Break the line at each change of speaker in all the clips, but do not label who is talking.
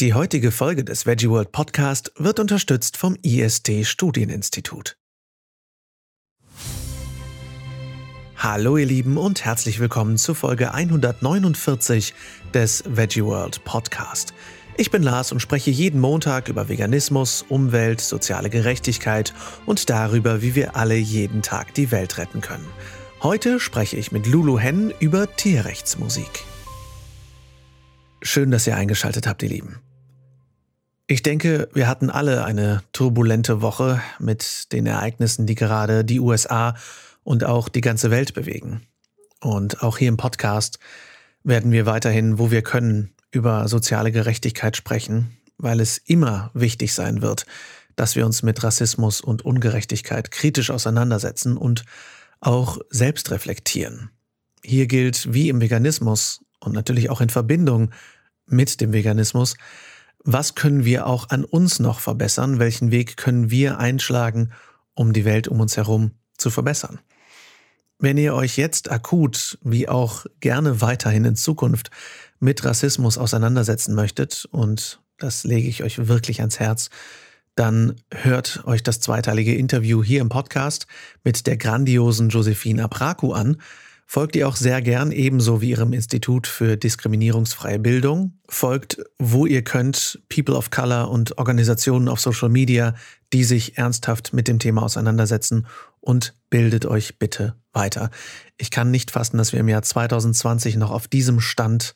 Die heutige Folge des Veggie World Podcast wird unterstützt vom IST Studieninstitut. Hallo ihr Lieben und herzlich willkommen zu Folge 149 des Veggie World Podcast. Ich bin Lars und spreche jeden Montag über Veganismus, Umwelt, soziale Gerechtigkeit und darüber, wie wir alle jeden Tag die Welt retten können. Heute spreche ich mit Lulu Hen über Tierrechtsmusik. Schön, dass ihr eingeschaltet habt, ihr Lieben. Ich denke, wir hatten alle eine turbulente Woche mit den Ereignissen, die gerade die USA und auch die ganze Welt bewegen. Und auch hier im Podcast werden wir weiterhin, wo wir können, über soziale Gerechtigkeit sprechen, weil es immer wichtig sein wird, dass wir uns mit Rassismus und Ungerechtigkeit kritisch auseinandersetzen und auch selbst reflektieren. Hier gilt wie im Veganismus und natürlich auch in Verbindung mit dem Veganismus, was können wir auch an uns noch verbessern? Welchen Weg können wir einschlagen, um die Welt um uns herum zu verbessern? Wenn ihr euch jetzt akut wie auch gerne weiterhin in Zukunft mit Rassismus auseinandersetzen möchtet, und das lege ich euch wirklich ans Herz, dann hört euch das zweiteilige Interview hier im Podcast mit der grandiosen Josephine Apraku an, folgt ihr auch sehr gern, ebenso wie ihrem Institut für diskriminierungsfreie Bildung. Folgt, wo ihr könnt, People of Color und Organisationen auf Social Media, die sich ernsthaft mit dem Thema auseinandersetzen und bildet euch bitte weiter. Ich kann nicht fassen, dass wir im Jahr 2020 noch auf diesem Stand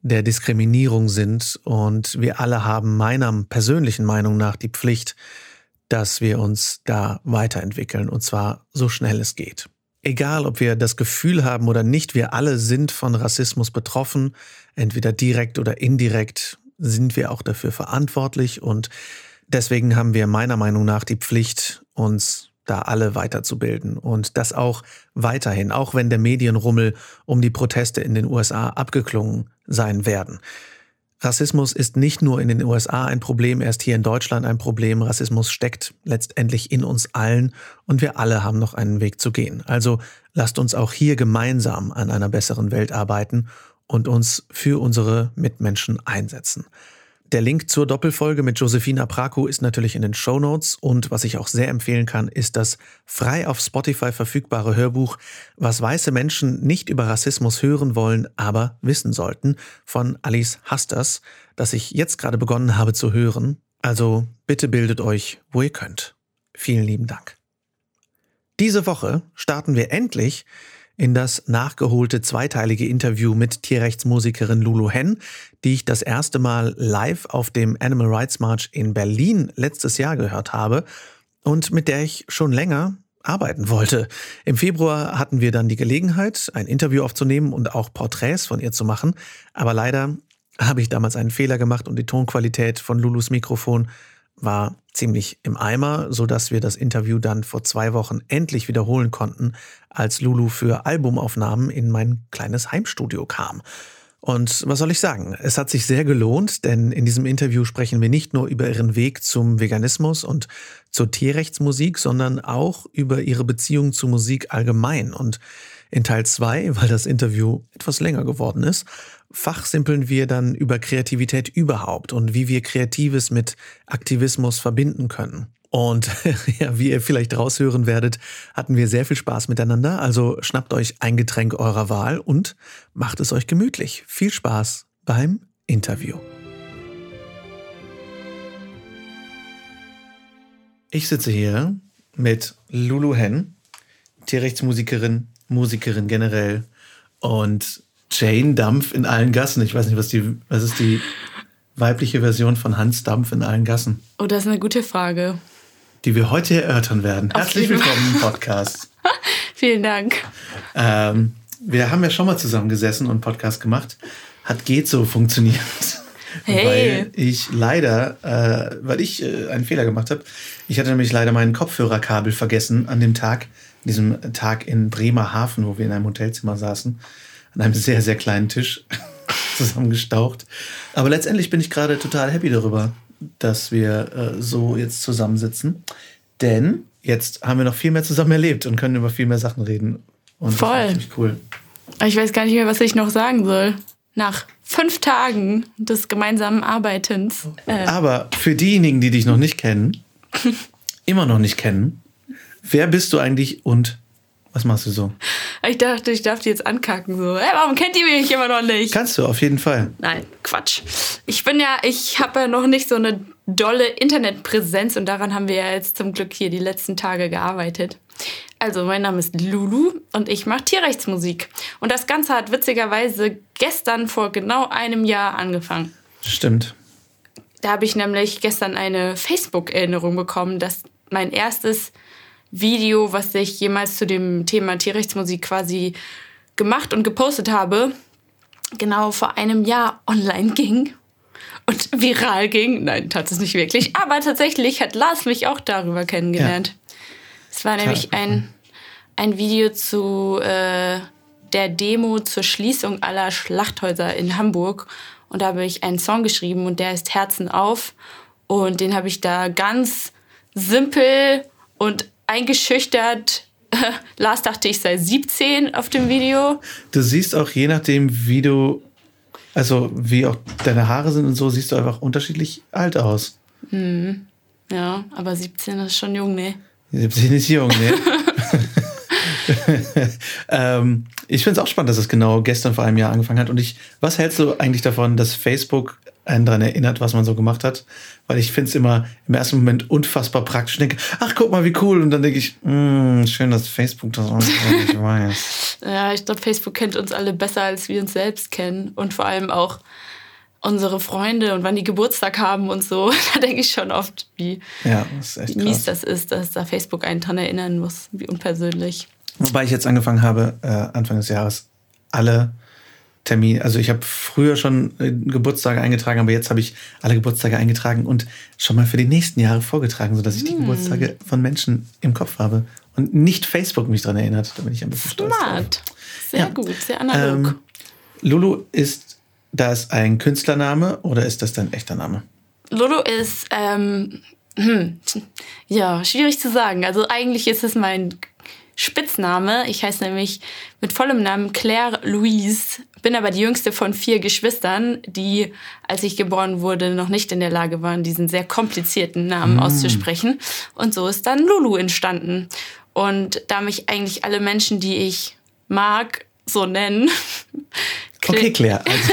der Diskriminierung sind und wir alle haben meiner persönlichen Meinung nach die Pflicht, dass wir uns da weiterentwickeln und zwar so schnell es geht egal ob wir das Gefühl haben oder nicht, wir alle sind von Rassismus betroffen, entweder direkt oder indirekt sind wir auch dafür verantwortlich und deswegen haben wir meiner Meinung nach die Pflicht, uns da alle weiterzubilden und das auch weiterhin, auch wenn der Medienrummel um die Proteste in den USA abgeklungen sein werden. Rassismus ist nicht nur in den USA ein Problem, er ist hier in Deutschland ein Problem. Rassismus steckt letztendlich in uns allen und wir alle haben noch einen Weg zu gehen. Also lasst uns auch hier gemeinsam an einer besseren Welt arbeiten und uns für unsere Mitmenschen einsetzen. Der Link zur Doppelfolge mit Josephina Praku ist natürlich in den Show Notes und was ich auch sehr empfehlen kann, ist das frei auf Spotify verfügbare Hörbuch Was weiße Menschen nicht über Rassismus hören wollen, aber wissen sollten von Alice Hasters, das ich jetzt gerade begonnen habe zu hören. Also bitte bildet euch, wo ihr könnt. Vielen lieben Dank. Diese Woche starten wir endlich in das nachgeholte zweiteilige Interview mit Tierrechtsmusikerin Lulu Hen, die ich das erste Mal live auf dem Animal Rights March in Berlin letztes Jahr gehört habe und mit der ich schon länger arbeiten wollte. Im Februar hatten wir dann die Gelegenheit, ein Interview aufzunehmen und auch Porträts von ihr zu machen, aber leider habe ich damals einen Fehler gemacht und die Tonqualität von Lulus Mikrofon war ziemlich im Eimer, so dass wir das Interview dann vor zwei Wochen endlich wiederholen konnten, als Lulu für Albumaufnahmen in mein kleines Heimstudio kam. Und was soll ich sagen? Es hat sich sehr gelohnt, denn in diesem Interview sprechen wir nicht nur über ihren Weg zum Veganismus und zur Tierrechtsmusik, sondern auch über ihre Beziehung zu Musik allgemein. Und in Teil zwei, weil das Interview etwas länger geworden ist, fachsimpeln wir dann über Kreativität überhaupt und wie wir Kreatives mit Aktivismus verbinden können. Und ja, wie ihr vielleicht raushören werdet, hatten wir sehr viel Spaß miteinander. Also schnappt euch ein Getränk eurer Wahl und macht es euch gemütlich. Viel Spaß beim Interview. Ich sitze hier mit Lulu Hen, Tierrechtsmusikerin, Musikerin generell und Jane Dampf in allen Gassen. Ich weiß nicht, was die, was ist die weibliche Version von Hans Dampf in allen Gassen?
Oh, das ist eine gute Frage.
Die wir heute erörtern werden. Auf Herzlich willkommen im Podcast.
Vielen Dank.
Ähm, wir haben ja schon mal zusammengesessen und einen Podcast gemacht. Hat geht so funktioniert. Hey. Weil ich leider, äh, weil ich äh, einen Fehler gemacht habe. Ich hatte nämlich leider mein Kopfhörerkabel vergessen an dem Tag, diesem Tag in Bremerhaven, wo wir in einem Hotelzimmer saßen an einem sehr, sehr kleinen Tisch zusammengestaucht. Aber letztendlich bin ich gerade total happy darüber, dass wir äh, so jetzt zusammensitzen. Denn jetzt haben wir noch viel mehr zusammen erlebt und können über viel mehr Sachen reden. Und
Voll.
Das cool.
Ich weiß gar nicht mehr, was ich noch sagen soll. nach fünf Tagen des gemeinsamen Arbeitens.
Äh, Aber für diejenigen, die dich noch nicht kennen, immer noch nicht kennen, wer bist du eigentlich und was machst du so?
Ich dachte, ich darf die jetzt ankacken. So, hey, warum kennt ihr mich immer noch nicht?
Kannst du, auf jeden Fall.
Nein, Quatsch. Ich bin ja, ich habe ja noch nicht so eine dolle Internetpräsenz und daran haben wir ja jetzt zum Glück hier die letzten Tage gearbeitet. Also, mein Name ist Lulu und ich mache Tierrechtsmusik. Und das Ganze hat witzigerweise gestern vor genau einem Jahr angefangen.
Stimmt.
Da habe ich nämlich gestern eine Facebook-Erinnerung bekommen, dass mein erstes Video, was ich jemals zu dem Thema Tierrechtsmusik quasi gemacht und gepostet habe, genau vor einem Jahr online ging und viral ging. Nein, tat es nicht wirklich. Aber tatsächlich hat Lars mich auch darüber kennengelernt. Ja. Es war nämlich ein, ein Video zu äh, der Demo zur Schließung aller Schlachthäuser in Hamburg. Und da habe ich einen Song geschrieben und der ist Herzen auf. Und den habe ich da ganz simpel und eingeschüchtert. Lars dachte, ich sei 17 auf dem Video.
Du siehst auch je nachdem, wie du, also wie auch deine Haare sind und so, siehst du einfach unterschiedlich alt aus.
Hm. Ja, aber 17 ist schon jung, ne?
17 ist jung, ne? ähm, ich finde es auch spannend, dass es genau gestern vor einem Jahr angefangen hat. Und ich, was hältst du eigentlich davon, dass Facebook einen daran erinnert, was man so gemacht hat? Weil ich finde es immer im ersten Moment unfassbar praktisch. Ich denke, ach, guck mal, wie cool. Und dann denke ich, mh, schön, dass Facebook das auch nicht weiß.
Ja, ich glaube, Facebook kennt uns alle besser, als wir uns selbst kennen. Und vor allem auch unsere Freunde und wann die Geburtstag haben und so. Da denke ich schon oft, wie,
ja, das wie
mies das ist, dass da Facebook einen dran erinnern muss, wie unpersönlich.
Wobei ich jetzt angefangen habe, äh, Anfang des Jahres, alle Termine, also ich habe früher schon äh, Geburtstage eingetragen, aber jetzt habe ich alle Geburtstage eingetragen und schon mal für die nächsten Jahre vorgetragen, sodass ich die hm. Geburtstage von Menschen im Kopf habe und nicht Facebook mich daran erinnert. Da bin ich ein bisschen
Smart. stolz. Smart. Sehr ja. gut, sehr analog. Ähm,
Lulu ist das ein Künstlername oder ist das dein echter Name?
Lulu ist, ähm, hm, ja, schwierig zu sagen. Also eigentlich ist es mein Spitzname. Ich heiße nämlich mit vollem Namen Claire Louise, bin aber die jüngste von vier Geschwistern, die, als ich geboren wurde, noch nicht in der Lage waren, diesen sehr komplizierten Namen mm. auszusprechen. Und so ist dann Lulu entstanden. Und da mich eigentlich alle Menschen, die ich mag, so nennen,
Okay, Claire. Also.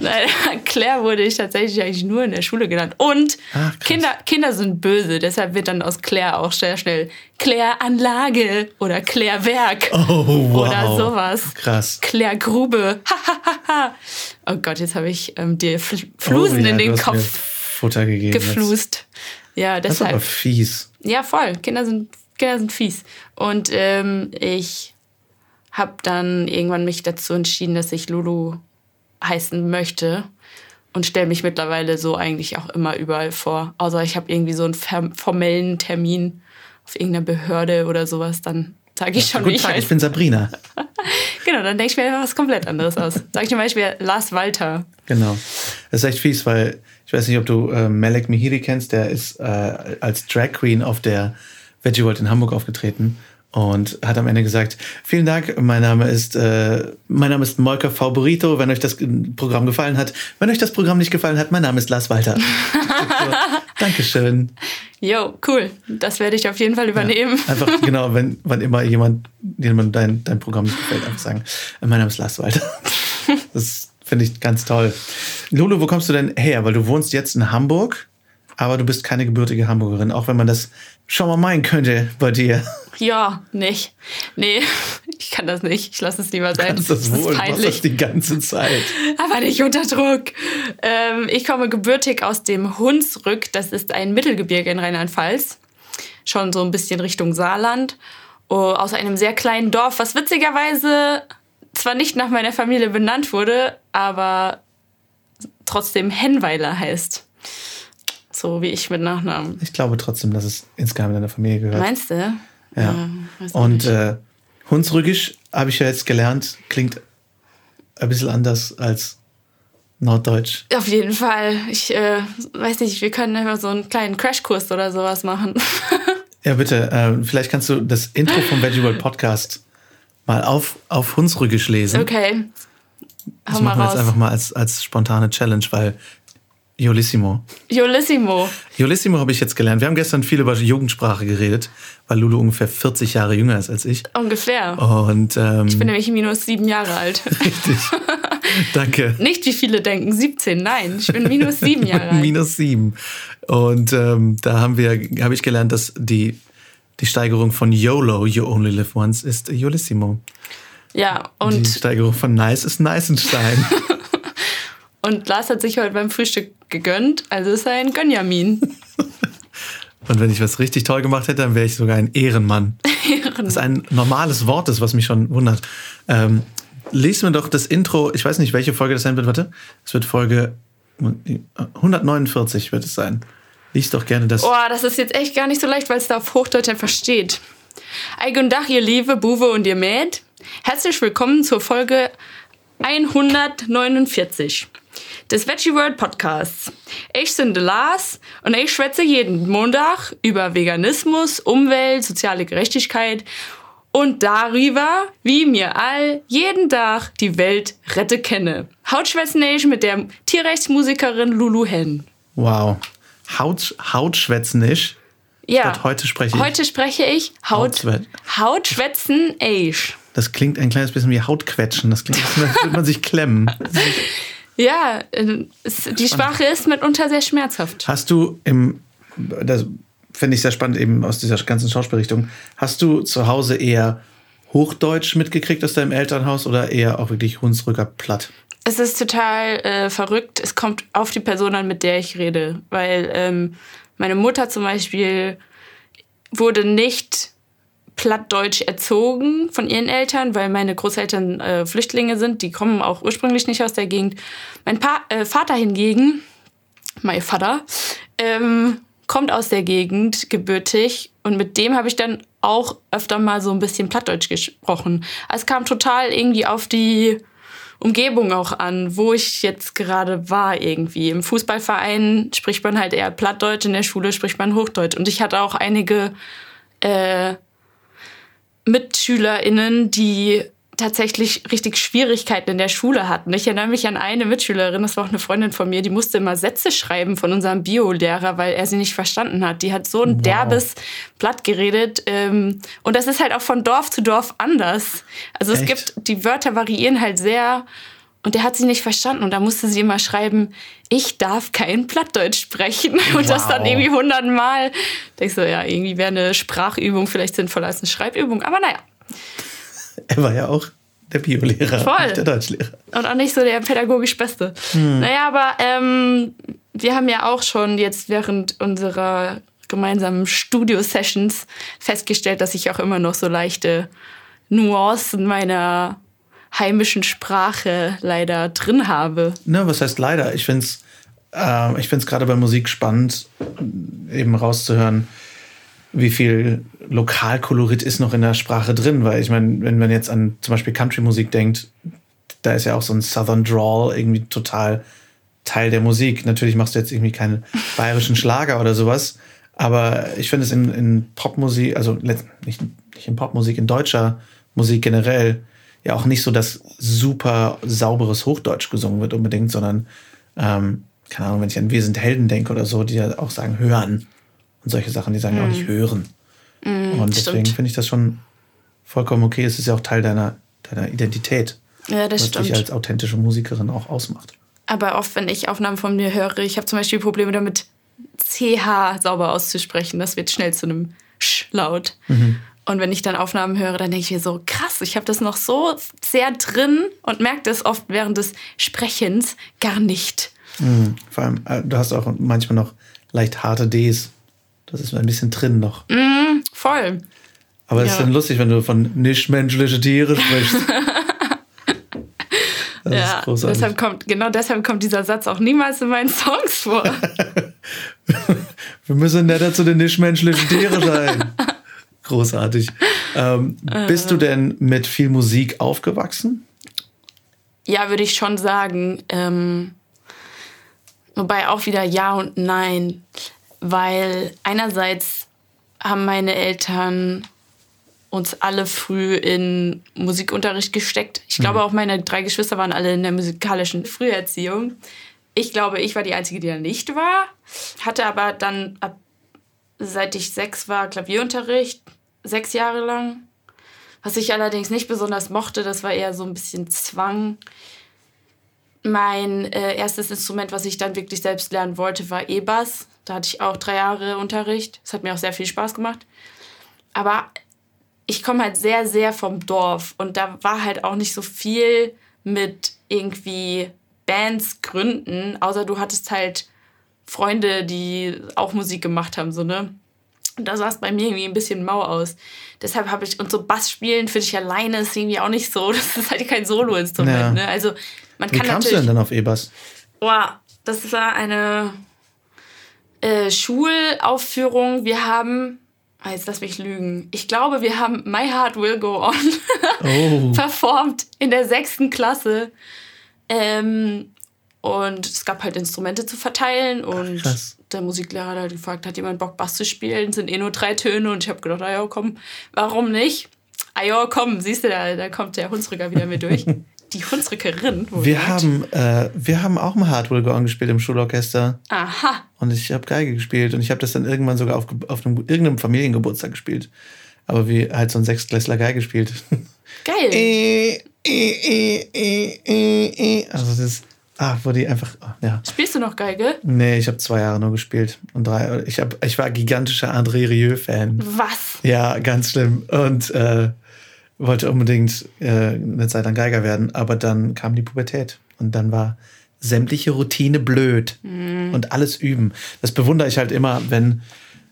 Nein, Claire wurde ich tatsächlich eigentlich nur in der Schule genannt. Und Ach, Kinder, Kinder sind böse, deshalb wird dann aus Claire auch sehr schnell Claire Anlage oder Claire Werk
oh, wow.
oder sowas.
Krass.
Claire Grube. oh Gott, jetzt habe ich ähm, dir Flusen oh, ja, in den Kopf
Futter gegeben
geflust. Ja, deshalb. Das ist
aber fies.
Ja, voll. Kinder sind, Kinder sind fies. Und ähm, ich habe dann irgendwann mich dazu entschieden, dass ich Lulu heißen möchte und stelle mich mittlerweile so eigentlich auch immer überall vor. Außer ich habe irgendwie so einen formellen Termin auf irgendeiner Behörde oder sowas, dann sage ich ja, schon,
Guten Tag, ich bin Sabrina.
genau, dann denke ich mir was komplett anderes aus. Sag ich zum Beispiel Lars Walter.
Genau. Das ist echt fies, weil ich weiß nicht, ob du äh, Malek Mihiri kennst, der ist äh, als Drag Queen auf der Veggie World in Hamburg aufgetreten und hat am Ende gesagt, vielen Dank, mein Name ist, äh, mein Name ist Molker Favorito, wenn euch das Programm gefallen hat. Wenn euch das Programm nicht gefallen hat, mein Name ist Lars Walter. so, Dankeschön.
Jo, cool. Das werde ich auf jeden Fall übernehmen.
Ja, einfach, genau, wenn, wann immer jemand, jemand dein, dein Programm nicht gefällt, einfach sagen, äh, mein Name ist Lars Walter. Das finde ich ganz toll. Lulu, wo kommst du denn her? Weil du wohnst jetzt in Hamburg, aber du bist keine gebürtige Hamburgerin, auch wenn man das schon mal meinen könnte bei dir.
Ja, nicht. Nee, ich kann das nicht. Ich lasse es lieber sein.
Du kannst das, das wohl, peinlich. das die ganze Zeit.
Aber nicht unter Druck. Ähm, ich komme gebürtig aus dem Hunsrück. Das ist ein Mittelgebirge in Rheinland-Pfalz. Schon so ein bisschen Richtung Saarland. Oh, aus einem sehr kleinen Dorf, was witzigerweise zwar nicht nach meiner Familie benannt wurde, aber trotzdem Hennweiler heißt. So wie ich mit Nachnamen.
Ich glaube trotzdem, dass es insgeheim in deiner Familie gehört.
Meinst du? Ja.
ja Und äh, Hunsrückisch habe ich ja jetzt gelernt, klingt ein bisschen anders als Norddeutsch.
Auf jeden Fall. Ich äh, weiß nicht, wir können einfach so einen kleinen Crashkurs oder sowas machen.
ja, bitte. Äh, vielleicht kannst du das Intro vom Veggie World Podcast mal auf, auf Hunsrückisch lesen.
Okay.
Das machen wir jetzt einfach mal als, als spontane Challenge, weil Jolissimo.
Jolissimo.
Jolissimo habe ich jetzt gelernt. Wir haben gestern viel über Jugendsprache geredet, weil Lulu ungefähr 40 Jahre jünger ist als ich.
Ungefähr.
Und, ähm,
ich bin nämlich minus sieben Jahre alt.
Richtig. Danke.
Nicht wie viele denken, 17. Nein, ich bin minus sieben Jahre alt.
minus sieben. Und ähm, da haben wir, habe ich gelernt, dass die, die Steigerung von YOLO, You Only Live Once, ist Jolissimo.
Ja, und.
Die Steigerung von Nice ist Neisenstein.
Und Lars hat sich heute beim Frühstück gegönnt, also ist er ein Gönjamin.
Und wenn ich was richtig toll gemacht hätte, dann wäre ich sogar ein Ehrenmann. Ehrenmann. Das ist ein normales Wort ist, was mich schon wundert. Ähm, lies mir doch das Intro, ich weiß nicht, welche Folge das sein wird, warte. Es wird Folge 149 wird es sein. Lies doch gerne das.
Oh, das ist jetzt echt gar nicht so leicht, weil es da auf Hochdeutsch einfach steht. Dach, ihr Liebe, Buwe und ihr Mäd. Herzlich willkommen zur Folge 149 des Veggie World Podcasts. Ich bin Lars und ich schwätze jeden Montag über Veganismus, Umwelt, soziale Gerechtigkeit und darüber, wie mir all jeden Tag die Welt rette kenne. Hautschwätzen ich mit der Tierrechtsmusikerin Lulu Hen.
Wow. Haut, Hautschwätzen ich?
Ja.
heute spreche
ich. Heute spreche ich Haut, Hautschwätzen ich.
Das klingt ein kleines bisschen wie Hautquetschen. Das klingt, als würde man sich klemmen.
Ja, äh, die Sprache ist mitunter sehr schmerzhaft.
Hast du im, das finde ich sehr spannend eben aus dieser ganzen Schauspielrichtung, hast du zu Hause eher Hochdeutsch mitgekriegt aus deinem Elternhaus oder eher auch wirklich Hunsrücker platt?
Es ist total äh, verrückt. Es kommt auf die Person an, mit der ich rede. Weil ähm, meine Mutter zum Beispiel wurde nicht plattdeutsch erzogen von ihren Eltern, weil meine Großeltern äh, Flüchtlinge sind. Die kommen auch ursprünglich nicht aus der Gegend. Mein pa äh, Vater hingegen, mein Vater, ähm, kommt aus der Gegend, gebürtig. Und mit dem habe ich dann auch öfter mal so ein bisschen plattdeutsch gesprochen. Also es kam total irgendwie auf die Umgebung auch an, wo ich jetzt gerade war irgendwie. Im Fußballverein spricht man halt eher plattdeutsch, in der Schule spricht man Hochdeutsch. Und ich hatte auch einige äh, MitschülerInnen, die tatsächlich richtig Schwierigkeiten in der Schule hatten. Ich erinnere mich an eine Mitschülerin, das war auch eine Freundin von mir, die musste immer Sätze schreiben von unserem Biolehrer, weil er sie nicht verstanden hat. Die hat so ein wow. derbes Blatt geredet. Ähm, und das ist halt auch von Dorf zu Dorf anders. Also Echt? es gibt, die Wörter variieren halt sehr und der hat sie nicht verstanden. Und da musste sie immer schreiben, ich darf kein Plattdeutsch sprechen. Und wow. das dann irgendwie hundertmal. Da ich so, ja, irgendwie wäre eine Sprachübung vielleicht sinnvoller als eine Schreibübung. Aber naja.
Er war ja auch der Biolehrer, Voll. der Deutschlehrer.
Und auch nicht so der pädagogisch Beste. Hm. Naja, aber ähm, wir haben ja auch schon jetzt während unserer gemeinsamen Studio-Sessions festgestellt, dass ich auch immer noch so leichte Nuancen meiner heimischen Sprache leider drin habe.
Ne, was heißt leider? Ich finde es äh, ich find's gerade bei Musik spannend, eben rauszuhören, wie viel Lokalkolorit ist noch in der Sprache drin. Weil ich meine, wenn man jetzt an zum Beispiel Country-Musik denkt, da ist ja auch so ein Southern Drawl irgendwie total Teil der Musik. Natürlich machst du jetzt irgendwie keinen bayerischen Schlager oder sowas. Aber ich finde es in, in Popmusik, also nicht, nicht in Popmusik, in deutscher Musik generell, ja auch nicht so, dass super sauberes Hochdeutsch gesungen wird unbedingt, sondern, ähm, keine Ahnung, wenn ich an Wir sind Helden denke oder so, die ja auch sagen hören und solche Sachen, die sagen ja mm. auch nicht hören. Mm, und deswegen finde ich das schon vollkommen okay. Es ist ja auch Teil deiner, deiner Identität.
Ja, das was stimmt.
dich als authentische Musikerin auch ausmacht.
Aber oft, wenn ich Aufnahmen von mir höre, ich habe zum Beispiel Probleme damit, CH sauber auszusprechen. Das wird schnell zu einem Sch-Laut. Mhm. Und wenn ich dann Aufnahmen höre, dann denke ich mir so, krass, ich habe das noch so sehr drin und merke das oft während des Sprechens gar nicht.
Mhm. Vor allem, äh, du hast auch manchmal noch leicht harte Ds. Das ist ein bisschen drin noch.
Mhm, voll.
Aber es ja. ist dann lustig, wenn du von nichtmenschliche Tiere sprichst.
Das ja, ist großartig. deshalb kommt, genau deshalb kommt dieser Satz auch niemals in meinen Songs vor.
Wir müssen netter zu den nichtmenschlichen Tieren sein. Großartig. Ähm, äh. Bist du denn mit viel Musik aufgewachsen?
Ja, würde ich schon sagen. Ähm, wobei auch wieder ja und nein. Weil einerseits haben meine Eltern uns alle früh in Musikunterricht gesteckt. Ich glaube, auch meine drei Geschwister waren alle in der musikalischen Früherziehung. Ich glaube, ich war die Einzige, die da nicht war. Hatte aber dann, ab, seit ich sechs war, Klavierunterricht. Sechs Jahre lang. Was ich allerdings nicht besonders mochte, das war eher so ein bisschen Zwang. Mein äh, erstes Instrument, was ich dann wirklich selbst lernen wollte, war E-Bass. Da hatte ich auch drei Jahre Unterricht. Das hat mir auch sehr viel Spaß gemacht. Aber ich komme halt sehr, sehr vom Dorf und da war halt auch nicht so viel mit irgendwie Bands gründen, außer du hattest halt Freunde, die auch Musik gemacht haben, so, ne? Und da sah es bei mir irgendwie ein bisschen mau aus. Deshalb habe ich, und so Bass spielen für dich alleine ist irgendwie auch nicht so. Das ist halt kein Solo-Instrument, ja. ne? Also, man
Wie
kann
kamst du denn dann auf E-Bass?
Boah, das war eine äh, Schulaufführung. Wir haben Ah, jetzt lass mich lügen. Ich glaube, wir haben My Heart Will Go On oh. performt in der sechsten Klasse. Ähm, und es gab halt Instrumente zu verteilen und Ach, der Musiklehrer hat halt gefragt, hat jemand Bock Bass zu spielen? Sind eh nur drei Töne und ich habe gedacht, ah ja, komm, warum nicht? Ah ja, komm, siehst du, da, da kommt der Hunsrücker wieder mit durch. die Hunsrückerin.
Wir haben, äh, wir haben auch mal Hardware Gorn gespielt im Schulorchester.
Aha.
Und ich habe Geige gespielt und ich habe das dann irgendwann sogar auf, auf einem, irgendeinem Familiengeburtstag gespielt. Aber wie halt so ein Sechstklässler Geige gespielt.
Geil.
äh, äh, äh, also das Ah, wo die einfach, ja.
Spielst du noch Geige?
Nee, ich habe zwei Jahre nur gespielt. Und drei, ich, hab, ich war gigantischer André Rieu-Fan.
Was?
Ja, ganz schlimm. Und äh, wollte unbedingt äh, eine Zeit lang Geiger werden, aber dann kam die Pubertät und dann war sämtliche Routine blöd mhm. und alles üben. Das bewundere ich halt immer, wenn,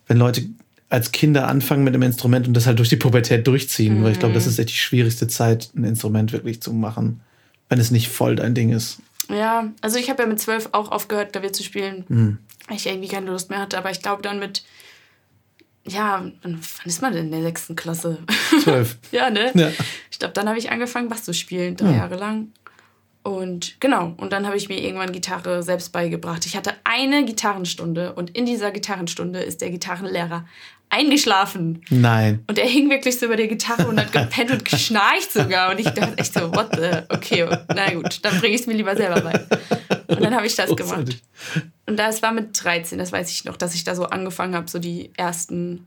wenn Leute als Kinder anfangen mit einem Instrument und das halt durch die Pubertät durchziehen, mhm. weil ich glaube, das ist echt die schwierigste Zeit, ein Instrument wirklich zu machen, wenn es nicht voll dein Ding ist.
Ja, also ich habe ja mit zwölf auch aufgehört, Klavier zu spielen, mhm. weil ich irgendwie keine Lust mehr hatte, aber ich glaube dann mit ja, wann ist man denn in der sechsten Klasse?
Zwölf.
ja, ne?
Ja.
Ich glaube, dann habe ich angefangen, Bass zu spielen, drei ja. Jahre lang. Und genau, und dann habe ich mir irgendwann Gitarre selbst beigebracht. Ich hatte eine Gitarrenstunde und in dieser Gitarrenstunde ist der Gitarrenlehrer eingeschlafen.
Nein.
Und er hing wirklich so über der Gitarre und hat gepennt und geschnarcht sogar. Und ich dachte echt so, what the, okay, na gut, dann bringe ich es mir lieber selber bei. Und dann habe ich das gemacht. Und das war mit 13, das weiß ich noch, dass ich da so angefangen habe, so die ersten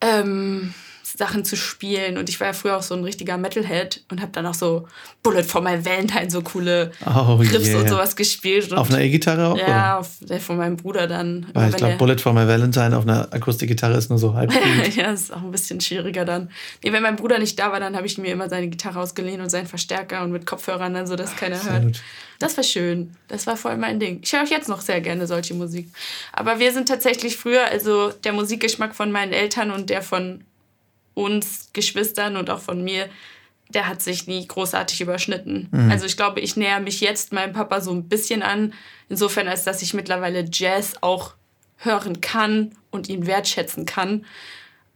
ähm, Sachen zu spielen. Und ich war ja früher auch so ein richtiger Metalhead und habe dann auch so Bullet for My Valentine, so coole
oh,
Riffs
yeah.
und sowas gespielt. Und
auf einer E-Gitarre auch?
Ja, auf der von meinem Bruder dann.
Weil ich glaube, Bullet for My Valentine auf einer Akustikgitarre ist nur so halb
Ja, ist auch ein bisschen schwieriger dann. Nee, wenn mein Bruder nicht da war, dann habe ich mir immer seine Gitarre ausgeliehen und seinen Verstärker und mit Kopfhörern dann so, dass keiner hört. Gut. Das war schön. Das war voll mein Ding. Ich höre auch jetzt noch sehr gerne solche Musik. Aber wir sind tatsächlich früher, also der Musikgeschmack von meinen Eltern und der von uns Geschwistern und auch von mir, der hat sich nie großartig überschnitten. Mhm. Also ich glaube, ich näher mich jetzt meinem Papa so ein bisschen an, insofern als dass ich mittlerweile Jazz auch hören kann und ihn wertschätzen kann.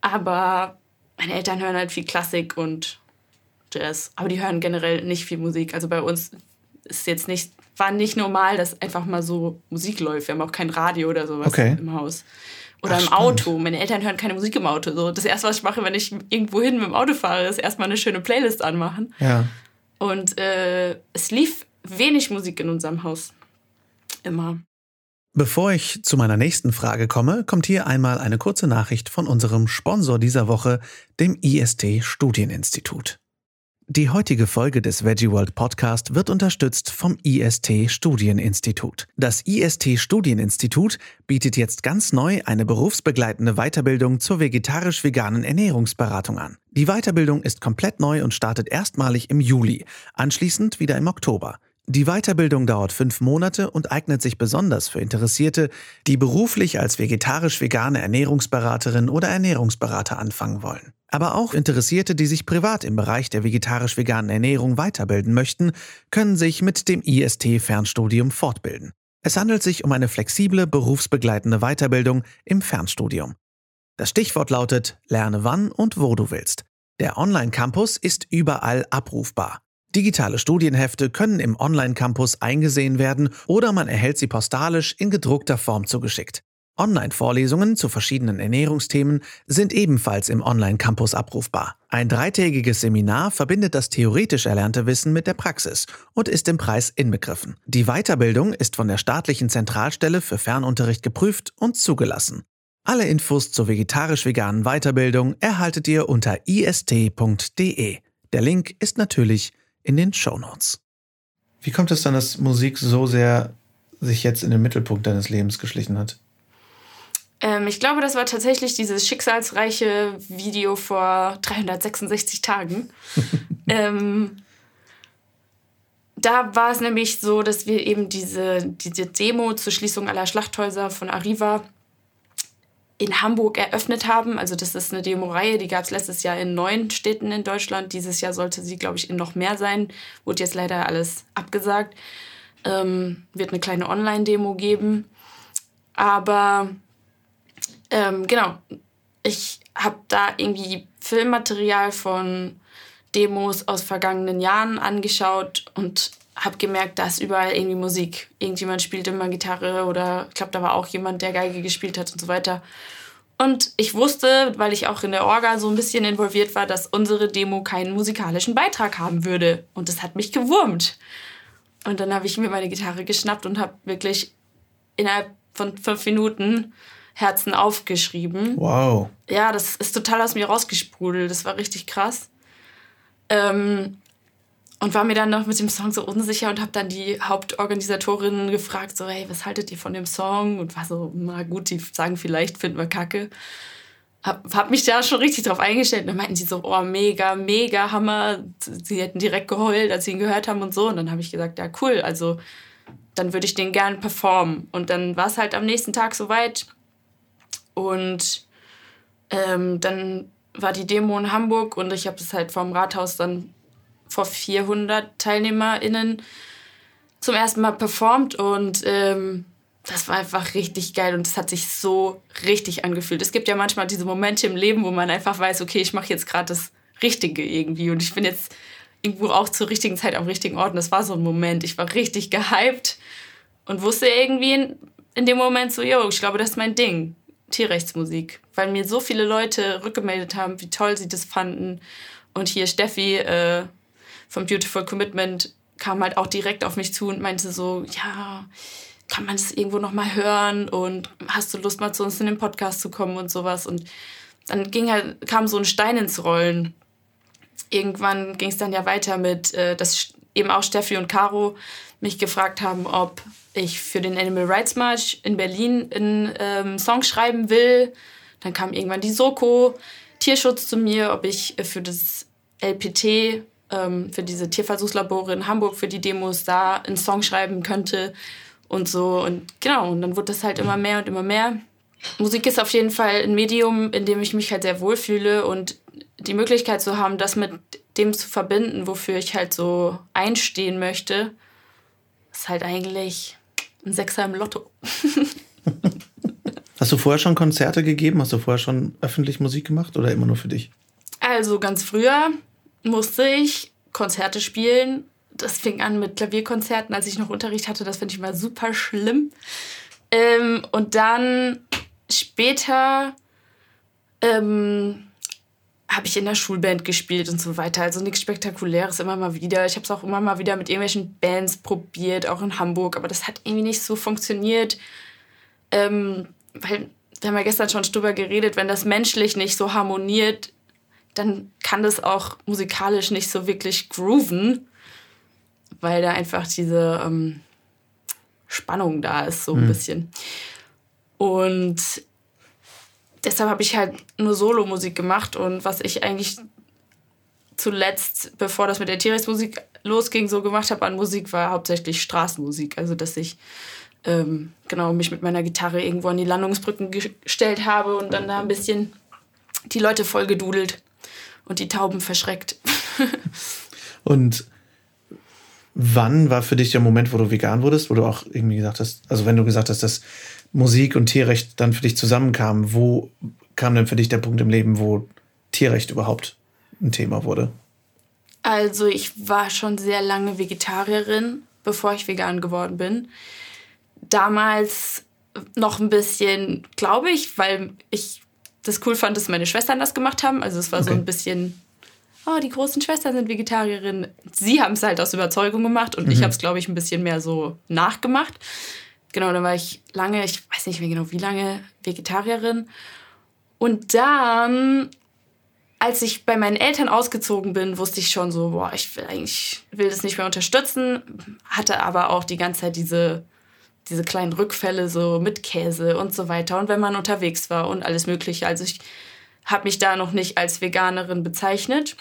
Aber meine Eltern hören halt viel Klassik und Jazz. Aber die hören generell nicht viel Musik. Also bei uns ist jetzt nicht, war nicht normal, dass einfach mal so Musik läuft. Wir haben auch kein Radio oder sowas
okay.
im Haus. Oder Ach, im Auto. Meine Eltern hören keine Musik im Auto. So, das erste, was ich mache, wenn ich irgendwo hin mit dem Auto fahre, ist erstmal eine schöne Playlist anmachen.
Ja.
Und äh, es lief wenig Musik in unserem Haus. Immer.
Bevor ich zu meiner nächsten Frage komme, kommt hier einmal eine kurze Nachricht von unserem Sponsor dieser Woche, dem IST Studieninstitut. Die heutige Folge des Veggie World Podcast wird unterstützt vom IST Studieninstitut. Das IST Studieninstitut bietet jetzt ganz neu eine berufsbegleitende Weiterbildung zur vegetarisch-veganen Ernährungsberatung an. Die Weiterbildung ist komplett neu und startet erstmalig im Juli, anschließend wieder im Oktober. Die Weiterbildung dauert fünf Monate und eignet sich besonders für Interessierte, die beruflich als vegetarisch-vegane Ernährungsberaterin oder Ernährungsberater anfangen wollen. Aber auch Interessierte, die sich privat im Bereich der vegetarisch-veganen Ernährung weiterbilden möchten, können sich mit dem IST-Fernstudium fortbilden. Es handelt sich um eine flexible, berufsbegleitende Weiterbildung im Fernstudium. Das Stichwort lautet Lerne wann und wo du willst. Der Online-Campus ist überall abrufbar. Digitale Studienhefte können im Online-Campus eingesehen werden oder man erhält sie postalisch in gedruckter Form zugeschickt. Online-Vorlesungen zu verschiedenen Ernährungsthemen sind ebenfalls im Online-Campus abrufbar. Ein dreitägiges Seminar verbindet das theoretisch erlernte Wissen mit der Praxis und ist im Preis inbegriffen. Die Weiterbildung ist von der staatlichen Zentralstelle für Fernunterricht geprüft und zugelassen. Alle Infos zur vegetarisch-veganen Weiterbildung erhaltet ihr unter ist.de. Der Link ist natürlich in den Show Notes. Wie kommt es dann, dass Musik so sehr sich jetzt in den Mittelpunkt deines Lebens geschlichen hat?
Ähm, ich glaube, das war tatsächlich dieses schicksalsreiche Video vor 366 Tagen. ähm, da war es nämlich so, dass wir eben diese, diese Demo zur Schließung aller Schlachthäuser von Arriva in Hamburg eröffnet haben. Also das ist eine Demo-Reihe, die gab es letztes Jahr in neun Städten in Deutschland. Dieses Jahr sollte sie, glaube ich, in noch mehr sein. Wurde jetzt leider alles abgesagt. Ähm, wird eine kleine Online-Demo geben. Aber ähm, genau, ich habe da irgendwie Filmmaterial von Demos aus vergangenen Jahren angeschaut und habe gemerkt, da ist überall irgendwie Musik. Irgendjemand spielt immer Gitarre oder ich glaube, da war auch jemand, der Geige gespielt hat und so weiter. Und ich wusste, weil ich auch in der Orga so ein bisschen involviert war, dass unsere Demo keinen musikalischen Beitrag haben würde. Und das hat mich gewurmt. Und dann habe ich mir meine Gitarre geschnappt und habe wirklich innerhalb von fünf Minuten Herzen aufgeschrieben. Wow. Ja, das ist total aus mir rausgesprudelt. Das war richtig krass. Ähm, und war mir dann noch mit dem Song so unsicher und habe dann die Hauptorganisatorin gefragt, so, hey, was haltet ihr von dem Song? Und war so, na gut, die sagen vielleicht, finden wir kacke. Hab, hab mich da schon richtig drauf eingestellt. Und dann meinten sie so, oh, mega, mega Hammer. Sie hätten direkt geheult, als sie ihn gehört haben und so. Und dann habe ich gesagt, ja, cool, also dann würde ich den gern performen. Und dann war es halt am nächsten Tag soweit. Und ähm, dann war die Demo in Hamburg und ich habe es halt vom Rathaus dann vor 400 TeilnehmerInnen zum ersten Mal performt und ähm, das war einfach richtig geil und es hat sich so richtig angefühlt. Es gibt ja manchmal diese Momente im Leben, wo man einfach weiß, okay, ich mache jetzt gerade das Richtige irgendwie und ich bin jetzt irgendwo auch zur richtigen Zeit am richtigen Ort. Und das war so ein Moment. Ich war richtig gehypt und wusste irgendwie in, in dem Moment so, yo, ich glaube, das ist mein Ding. Tierrechtsmusik, weil mir so viele Leute rückgemeldet haben, wie toll sie das fanden. Und hier Steffi äh, vom Beautiful Commitment kam halt auch direkt auf mich zu und meinte so, ja, kann man das irgendwo noch mal hören und hast du Lust mal zu uns in den Podcast zu kommen und sowas und dann ging halt kam so ein Stein ins Rollen. Irgendwann ging es dann ja weiter mit, äh, dass eben auch Steffi und Caro mich gefragt haben, ob ich für den Animal Rights March in Berlin einen ähm, Song schreiben will. Dann kam irgendwann die Soko Tierschutz zu mir, ob ich für das LPT, ähm, für diese Tierversuchslabore in Hamburg, für die Demos da einen Song schreiben könnte und so. Und genau, und dann wurde das halt immer mehr und immer mehr. Musik ist auf jeden Fall ein Medium, in dem ich mich halt sehr wohlfühle und die Möglichkeit zu haben, das mit dem zu verbinden, wofür ich halt so einstehen möchte, ist halt eigentlich ein Sechser im Lotto.
Hast du vorher schon Konzerte gegeben? Hast du vorher schon öffentlich Musik gemacht oder immer nur für dich?
Also ganz früher musste ich Konzerte spielen. Das fing an mit Klavierkonzerten, als ich noch Unterricht hatte. Das finde ich immer super schlimm. Ähm, und dann später ähm, habe ich in der Schulband gespielt und so weiter. Also nichts Spektakuläres immer mal wieder. Ich habe es auch immer mal wieder mit irgendwelchen Bands probiert, auch in Hamburg, aber das hat irgendwie nicht so funktioniert. Ähm, weil, wir haben ja gestern schon drüber geredet, wenn das menschlich nicht so harmoniert, dann kann das auch musikalisch nicht so wirklich grooven, weil da einfach diese ähm, Spannung da ist, so ein mhm. bisschen. Und deshalb habe ich halt nur Solo-Musik gemacht und was ich eigentlich zuletzt, bevor das mit der Tierrechtsmusik losging, so gemacht habe an Musik, war hauptsächlich Straßenmusik. Also, dass ich ähm, genau mich mit meiner Gitarre irgendwo an die Landungsbrücken gestellt habe und dann da ein bisschen die Leute voll gedudelt und die Tauben verschreckt.
und wann war für dich der Moment, wo du vegan wurdest, wo du auch irgendwie gesagt hast, also wenn du gesagt hast, dass Musik und Tierrecht dann für dich zusammenkamen, wo kam denn für dich der Punkt im Leben, wo Tierrecht überhaupt ein Thema wurde?
Also ich war schon sehr lange Vegetarierin, bevor ich vegan geworden bin. Damals noch ein bisschen, glaube ich, weil ich das cool fand, dass meine Schwestern das gemacht haben. Also es war okay. so ein bisschen, oh, die großen Schwestern sind Vegetarierinnen. Sie haben es halt aus Überzeugung gemacht und mhm. ich habe es, glaube ich, ein bisschen mehr so nachgemacht. Genau, dann war ich lange, ich weiß nicht mehr genau wie lange, Vegetarierin. Und dann, als ich bei meinen Eltern ausgezogen bin, wusste ich schon so, boah, ich will eigentlich, will das nicht mehr unterstützen. Hatte aber auch die ganze Zeit diese diese kleinen Rückfälle so mit Käse und so weiter und wenn man unterwegs war und alles Mögliche. Also ich habe mich da noch nicht als Veganerin bezeichnet.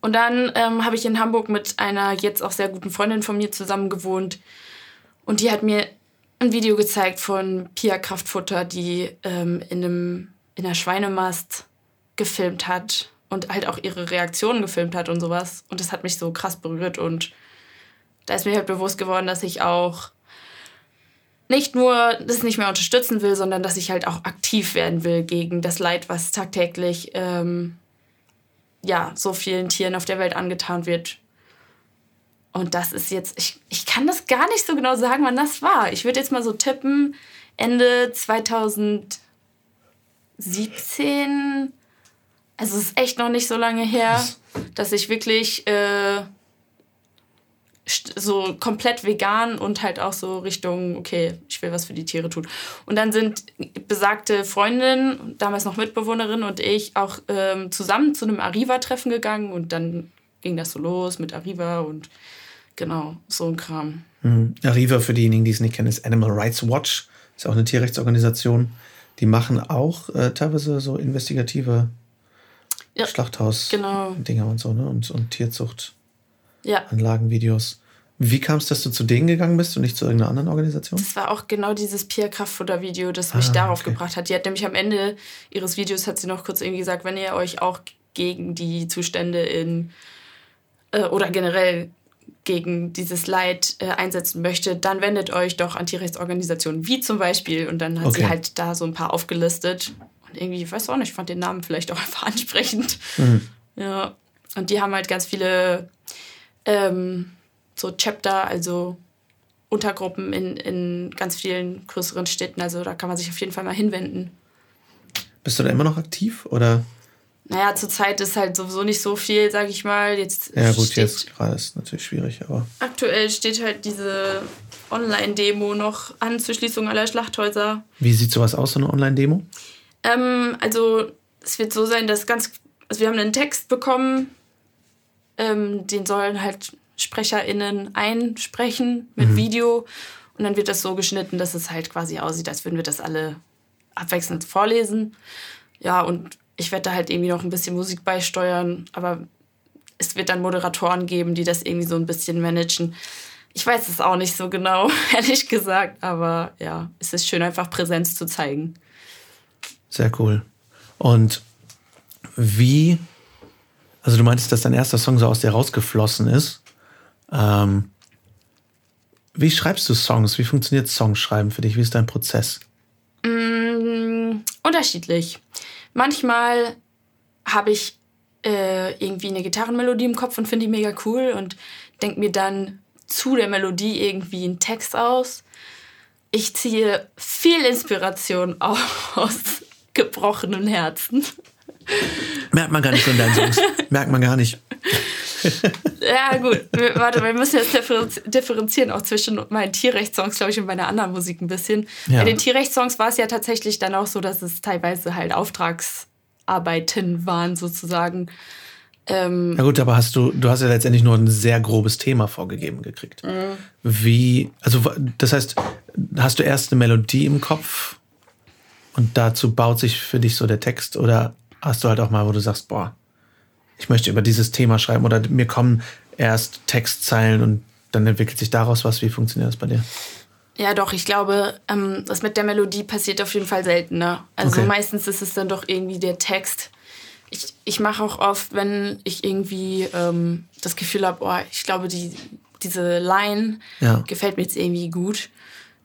Und dann ähm, habe ich in Hamburg mit einer jetzt auch sehr guten Freundin von mir zusammen gewohnt und die hat mir ein Video gezeigt von Pia Kraftfutter, die ähm, in, einem, in einer Schweinemast gefilmt hat und halt auch ihre Reaktionen gefilmt hat und sowas. Und das hat mich so krass berührt und da ist mir halt bewusst geworden, dass ich auch nicht nur das nicht mehr unterstützen will, sondern dass ich halt auch aktiv werden will gegen das Leid, was tagtäglich ähm, ja, so vielen Tieren auf der Welt angetan wird. Und das ist jetzt, ich, ich kann das gar nicht so genau sagen, wann das war. Ich würde jetzt mal so tippen, Ende 2017. Also es ist echt noch nicht so lange her, dass ich wirklich äh, so komplett vegan und halt auch so Richtung, okay, ich will was für die Tiere tun. Und dann sind besagte Freundin, damals noch Mitbewohnerin und ich auch ähm, zusammen zu einem Arriva-Treffen gegangen und dann ging das so los mit Arriva und genau, so ein Kram.
Mhm. Arriva, für diejenigen, die es nicht kennen, ist Animal Rights Watch, ist auch eine Tierrechtsorganisation. Die machen auch äh, teilweise so investigative ja, Schlachthaus-Dinger genau. und so, ne? Und, und Tierzucht ja. Anlagenvideos. Wie kam es, dass du zu denen gegangen bist und nicht zu irgendeiner anderen Organisation?
Das war auch genau dieses Pia Kraftfutter-Video, das mich ah, darauf okay. gebracht hat. Die hat nämlich am Ende ihres Videos hat sie noch kurz irgendwie gesagt, wenn ihr euch auch gegen die Zustände in äh, oder generell gegen dieses Leid äh, einsetzen möchtet, dann wendet euch doch an Tierrechtsorganisationen wie zum Beispiel. Und dann hat okay. sie halt da so ein paar aufgelistet. Und irgendwie, ich weiß auch nicht, ich fand den Namen vielleicht auch einfach ansprechend. Mhm. Ja. Und die haben halt ganz viele ähm, so Chapter, also Untergruppen in, in ganz vielen größeren Städten. Also da kann man sich auf jeden Fall mal hinwenden.
Bist du da immer noch aktiv oder?
Naja, zurzeit ist halt sowieso nicht so viel, sag ich mal. Jetzt
ja, gut, jetzt gerade ist natürlich schwierig, aber.
Aktuell steht halt diese Online-Demo noch an zur Schließung aller Schlachthäuser.
Wie sieht sowas aus, so eine Online-Demo?
Ähm, also, es wird so sein, dass ganz. Also, wir haben einen Text bekommen, ähm, den sollen halt SprecherInnen einsprechen mit mhm. Video. Und dann wird das so geschnitten, dass es halt quasi aussieht, als würden wir das alle abwechselnd vorlesen. Ja, und ich werde da halt irgendwie noch ein bisschen Musik beisteuern, aber es wird dann Moderatoren geben, die das irgendwie so ein bisschen managen. Ich weiß es auch nicht so genau, ehrlich gesagt, aber ja, es ist schön, einfach Präsenz zu zeigen.
Sehr cool. Und wie, also du meintest, dass dein erster Song so aus dir rausgeflossen ist. Ähm, wie schreibst du Songs? Wie funktioniert Songschreiben für dich? Wie ist dein Prozess?
Mm, unterschiedlich. Manchmal habe ich äh, irgendwie eine Gitarrenmelodie im Kopf und finde die mega cool und denke mir dann zu der Melodie irgendwie einen Text aus. Ich ziehe viel Inspiration aus gebrochenen Herzen.
Merkt man gar nicht so in deinen Songs. Merkt man gar nicht
ja, gut. Warte, wir müssen jetzt differenzieren auch zwischen meinen Tierrechtssongs, glaube ich, und meiner anderen Musik ein bisschen. Ja. Bei den Tierrechtssongs war es ja tatsächlich dann auch so, dass es teilweise halt Auftragsarbeiten waren, sozusagen.
Ähm, Na gut, aber hast du, du hast ja letztendlich nur ein sehr grobes Thema vorgegeben gekriegt. Mhm. Wie, also das heißt, hast du erst eine Melodie im Kopf und dazu baut sich für dich so der Text oder hast du halt auch mal, wo du sagst, boah, ich möchte über dieses Thema schreiben oder mir kommen erst Textzeilen und dann entwickelt sich daraus was. Wie funktioniert das bei dir?
Ja, doch, ich glaube, ähm, das mit der Melodie passiert auf jeden Fall seltener. Also okay. meistens ist es dann doch irgendwie der Text. Ich, ich mache auch oft, wenn ich irgendwie ähm, das Gefühl habe, oh, ich glaube, die, diese Line ja. gefällt mir jetzt irgendwie gut,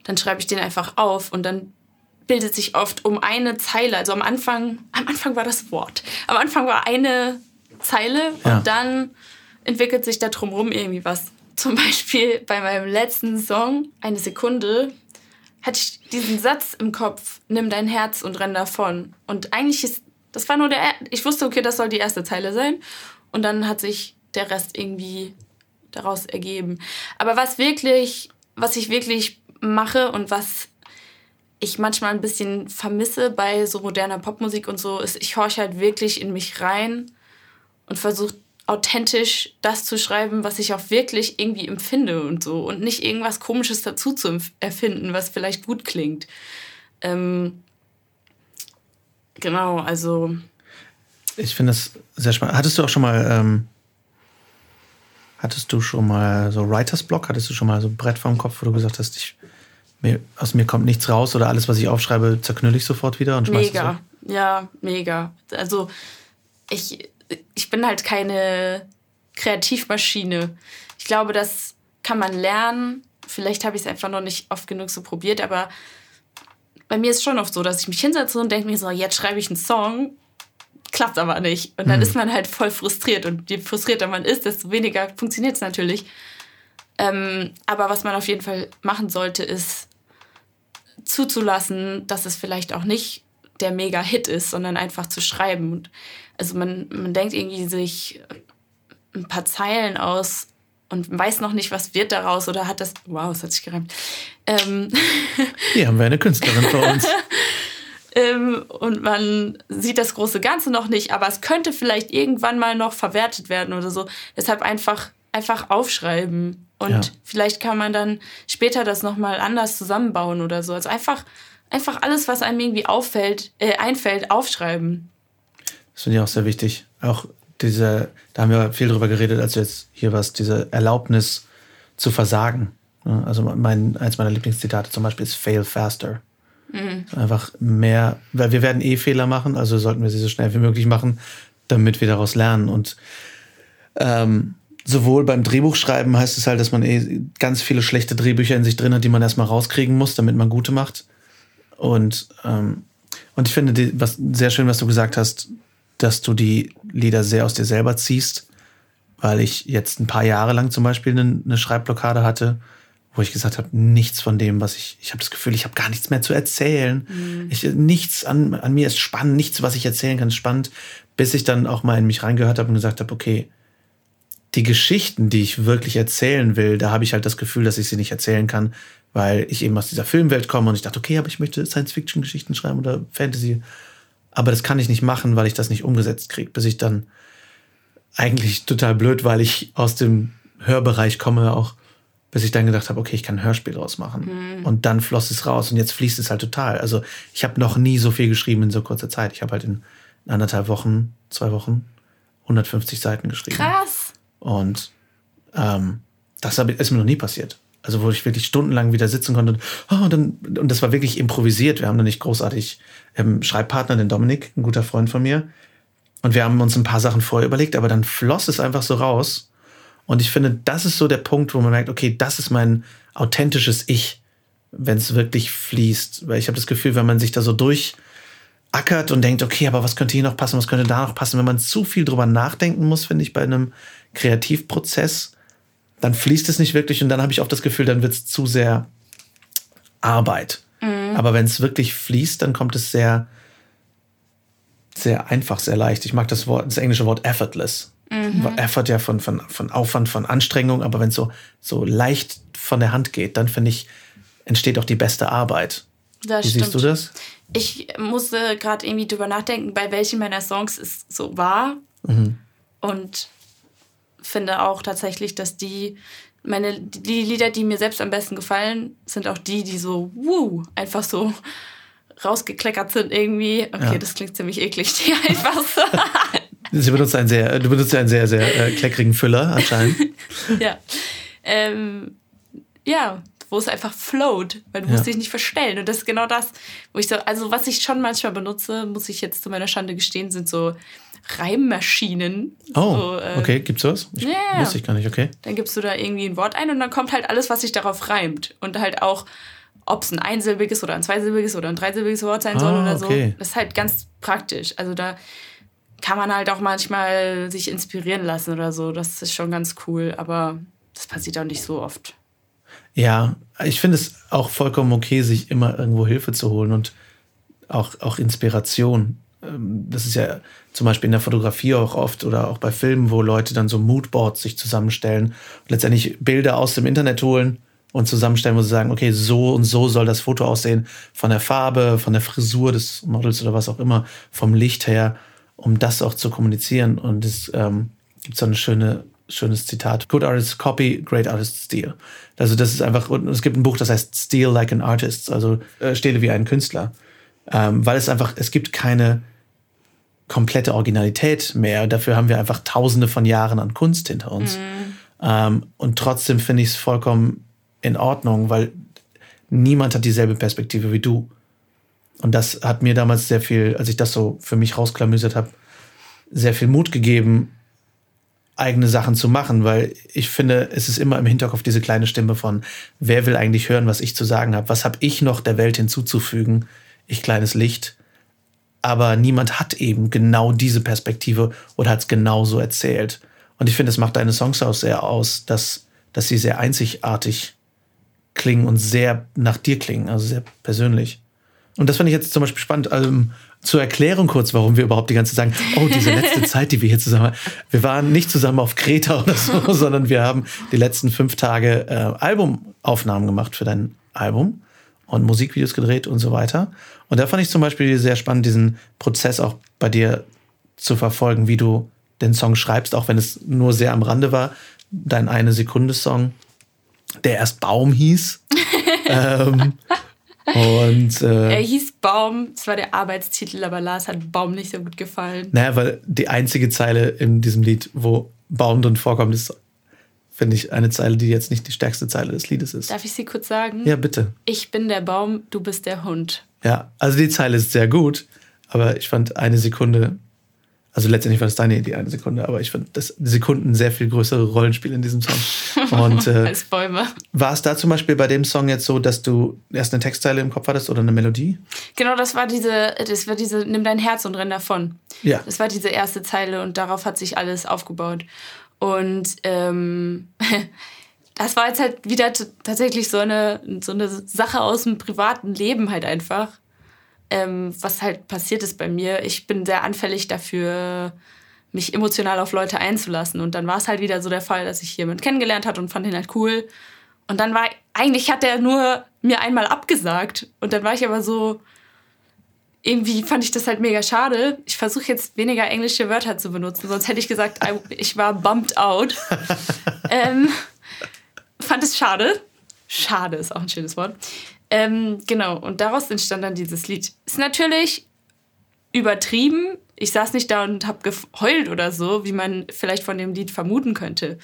dann schreibe ich den einfach auf und dann bildet sich oft um eine Zeile. Also am Anfang, am Anfang war das Wort. Am Anfang war eine Zeile ja. und dann entwickelt sich da drumherum irgendwie was. Zum Beispiel bei meinem letzten Song, eine Sekunde, hatte ich, diesen Satz im Kopf, nimm dein Herz und renn davon. Und eigentlich ist, das war nur der, ich wusste, okay, das soll die erste Zeile sein. Und dann hat sich der Rest irgendwie daraus ergeben. Aber was wirklich, was ich wirklich mache und was ich manchmal ein bisschen vermisse bei so moderner Popmusik und so, ist, ich horche halt wirklich in mich rein und versuche authentisch das zu schreiben, was ich auch wirklich irgendwie empfinde und so und nicht irgendwas Komisches dazu zu erfinden, was vielleicht gut klingt. Ähm, genau, also.
Ich finde das sehr spannend. Hattest du auch schon mal, ähm, hattest du schon mal so Writers Block? Hattest du schon mal so ein Brett vorm Kopf, wo du gesagt hast, ich, mir, aus mir kommt nichts raus oder alles, was ich aufschreibe, zerknüll ich sofort wieder und
schmeiß Mega, ja, mega. Also ich ich bin halt keine Kreativmaschine. Ich glaube, das kann man lernen. Vielleicht habe ich es einfach noch nicht oft genug so probiert, aber bei mir ist es schon oft so, dass ich mich hinsetze und denke mir so, jetzt schreibe ich einen Song, klappt aber nicht. Und dann mhm. ist man halt voll frustriert. Und je frustrierter man ist, desto weniger funktioniert es natürlich. Ähm, aber was man auf jeden Fall machen sollte, ist zuzulassen, dass es vielleicht auch nicht der Mega-Hit ist, sondern einfach zu schreiben. Und also man, man denkt irgendwie sich ein paar Zeilen aus und weiß noch nicht, was wird daraus oder hat das. Wow, es hat sich gereimt. Ähm,
Hier haben wir eine Künstlerin vor uns.
ähm, und man sieht das große Ganze noch nicht, aber es könnte vielleicht irgendwann mal noch verwertet werden oder so. Deshalb einfach, einfach aufschreiben. Und ja. vielleicht kann man dann später das nochmal anders zusammenbauen oder so. Also einfach, einfach alles, was einem irgendwie auffällt, äh, einfällt, aufschreiben.
Das finde ich auch sehr wichtig. Auch diese, da haben wir viel drüber geredet, als du jetzt hier warst, diese Erlaubnis zu versagen. Also mein, eins meiner Lieblingszitate zum Beispiel ist fail faster. Mhm. Einfach mehr, weil wir werden eh Fehler machen, also sollten wir sie so schnell wie möglich machen, damit wir daraus lernen. Und ähm, sowohl beim Drehbuchschreiben heißt es halt, dass man eh ganz viele schlechte Drehbücher in sich drin hat, die man erstmal rauskriegen muss, damit man gute macht. Und, ähm, und ich finde, die, was sehr schön, was du gesagt hast, dass du die Lieder sehr aus dir selber ziehst, weil ich jetzt ein paar Jahre lang zum Beispiel eine, eine Schreibblockade hatte, wo ich gesagt habe, nichts von dem, was ich, ich habe das Gefühl, ich habe gar nichts mehr zu erzählen. Mhm. Ich, nichts an, an mir ist spannend, nichts, was ich erzählen kann, ist spannend, bis ich dann auch mal in mich reingehört habe und gesagt habe, okay, die Geschichten, die ich wirklich erzählen will, da habe ich halt das Gefühl, dass ich sie nicht erzählen kann, weil ich eben aus dieser Filmwelt komme und ich dachte, okay, aber ich möchte Science-Fiction-Geschichten schreiben oder Fantasy. Aber das kann ich nicht machen, weil ich das nicht umgesetzt kriege, bis ich dann eigentlich total blöd, weil ich aus dem Hörbereich komme, auch bis ich dann gedacht habe, okay, ich kann ein Hörspiel draus machen. Mhm. Und dann floss es raus und jetzt fließt es halt total. Also ich habe noch nie so viel geschrieben in so kurzer Zeit. Ich habe halt in anderthalb Wochen, zwei Wochen 150 Seiten geschrieben. Krass. Und ähm, das ist mir noch nie passiert. Also wo ich wirklich stundenlang wieder sitzen konnte und, oh, und, dann, und das war wirklich improvisiert. Wir haben da nicht großartig ähm, Schreibpartner, den Dominik, ein guter Freund von mir. Und wir haben uns ein paar Sachen vorher überlegt, aber dann floss es einfach so raus. Und ich finde, das ist so der Punkt, wo man merkt, okay, das ist mein authentisches Ich, wenn es wirklich fließt. Weil ich habe das Gefühl, wenn man sich da so durchackert und denkt, okay, aber was könnte hier noch passen, was könnte da noch passen, wenn man zu viel drüber nachdenken muss, finde ich, bei einem Kreativprozess, dann fließt es nicht wirklich und dann habe ich oft das Gefühl, dann wird es zu sehr Arbeit. Mhm. Aber wenn es wirklich fließt, dann kommt es sehr, sehr einfach, sehr leicht. Ich mag das Wort, das englische Wort effortless. Mhm. Effort ja von, von, von Aufwand, von Anstrengung, aber wenn es so, so leicht von der Hand geht, dann finde ich, entsteht auch die beste Arbeit. Das Wie stimmt. siehst du das?
Ich musste gerade irgendwie drüber nachdenken, bei welchen meiner Songs es so war. Mhm. Und finde auch tatsächlich, dass die meine die Lieder, die mir selbst am besten gefallen, sind auch die, die so wuh, einfach so rausgekleckert sind irgendwie. Okay, ja. das klingt ziemlich eklig, die einfach so.
Sie benutzt einen sehr, du benutzt einen sehr, sehr äh, kleckrigen Füller anscheinend.
ja. Ähm, ja, wo es einfach float, weil du ja. musst dich nicht verstellen. Und das ist genau das, wo ich so, also was ich schon manchmal benutze, muss ich jetzt zu meiner Schande gestehen, sind so Reimmaschinen.
Oh, so, äh, okay, gibt's sowas? Ich yeah. Wusste ich gar nicht, okay.
Dann gibst du da irgendwie ein Wort ein und dann kommt halt alles, was sich darauf reimt. Und halt auch, ob es ein einsilbiges oder ein zweisilbiges oder ein dreisilbiges Wort sein soll ah, oder so. Okay. Das ist halt ganz praktisch. Also da kann man halt auch manchmal sich inspirieren lassen oder so. Das ist schon ganz cool, aber das passiert auch nicht so oft.
Ja, ich finde es auch vollkommen okay, sich immer irgendwo Hilfe zu holen und auch, auch Inspiration. Ähm, das ist ja zum Beispiel in der Fotografie auch oft oder auch bei Filmen, wo Leute dann so Moodboards sich zusammenstellen und letztendlich Bilder aus dem Internet holen und zusammenstellen, wo sie sagen, okay, so und so soll das Foto aussehen, von der Farbe, von der Frisur des Models oder was auch immer, vom Licht her, um das auch zu kommunizieren. Und es ähm, gibt so ein schöne, schönes Zitat. Good artist copy, great artist steal. Also das ist einfach, und es gibt ein Buch, das heißt Steal like an artist, also äh, stehle wie ein Künstler. Ähm, weil es einfach, es gibt keine komplette Originalität mehr. Dafür haben wir einfach tausende von Jahren an Kunst hinter uns. Mhm. Ähm, und trotzdem finde ich es vollkommen in Ordnung, weil niemand hat dieselbe Perspektive wie du. Und das hat mir damals sehr viel, als ich das so für mich rausklamüsert habe, sehr viel Mut gegeben, eigene Sachen zu machen, weil ich finde, es ist immer im Hinterkopf diese kleine Stimme von, wer will eigentlich hören, was ich zu sagen habe? Was habe ich noch der Welt hinzuzufügen? Ich kleines Licht. Aber niemand hat eben genau diese Perspektive oder hat es genauso erzählt. Und ich finde, es macht deine Songs auch sehr aus, dass, dass sie sehr einzigartig klingen und sehr nach dir klingen, also sehr persönlich. Und das fand ich jetzt zum Beispiel spannend. Ähm, zur Erklärung kurz, warum wir überhaupt die ganze Zeit sagen, oh, diese letzte Zeit, die wir hier zusammen haben. Wir waren nicht zusammen auf Kreta oder so, sondern wir haben die letzten fünf Tage äh, Albumaufnahmen gemacht für dein Album und Musikvideos gedreht und so weiter. Und da fand ich zum Beispiel sehr spannend, diesen Prozess auch bei dir zu verfolgen, wie du den Song schreibst, auch wenn es nur sehr am Rande war. Dein eine Sekunde Song, der erst Baum hieß. ähm, und,
äh, er hieß Baum, das war der Arbeitstitel, aber Lars hat Baum nicht so gut gefallen.
Naja, weil die einzige Zeile in diesem Lied, wo Baum drin vorkommt, ist, finde ich, eine Zeile, die jetzt nicht die stärkste Zeile des Liedes ist.
Darf ich sie kurz sagen?
Ja, bitte.
Ich bin der Baum, du bist der Hund.
Ja, also die Zeile ist sehr gut, aber ich fand eine Sekunde also letztendlich war das deine Idee, eine Sekunde, aber ich finde, dass Sekunden sehr viel größere Rollenspiel in diesem Song. Und, äh,
Als Bäume.
War es da zum Beispiel bei dem Song jetzt so, dass du erst eine Textzeile im Kopf hattest oder eine Melodie?
Genau, das war diese, das war diese, nimm dein Herz und renn davon.
Ja.
Das war diese erste Zeile und darauf hat sich alles aufgebaut. Und ähm, das war jetzt halt wieder tatsächlich so eine, so eine Sache aus dem privaten Leben halt einfach ähm, was halt passiert ist bei mir. Ich bin sehr anfällig dafür, mich emotional auf Leute einzulassen. Und dann war es halt wieder so der Fall, dass ich jemanden kennengelernt hat und fand ihn halt cool. Und dann war, eigentlich hat er nur mir einmal abgesagt. Und dann war ich aber so, irgendwie fand ich das halt mega schade. Ich versuche jetzt weniger englische Wörter zu benutzen, sonst hätte ich gesagt, ich war bumped out. ähm, fand es schade. Schade ist auch ein schönes Wort. Ähm, genau, und daraus entstand dann dieses Lied. Ist natürlich übertrieben. Ich saß nicht da und habe geheult oder so, wie man vielleicht von dem Lied vermuten könnte.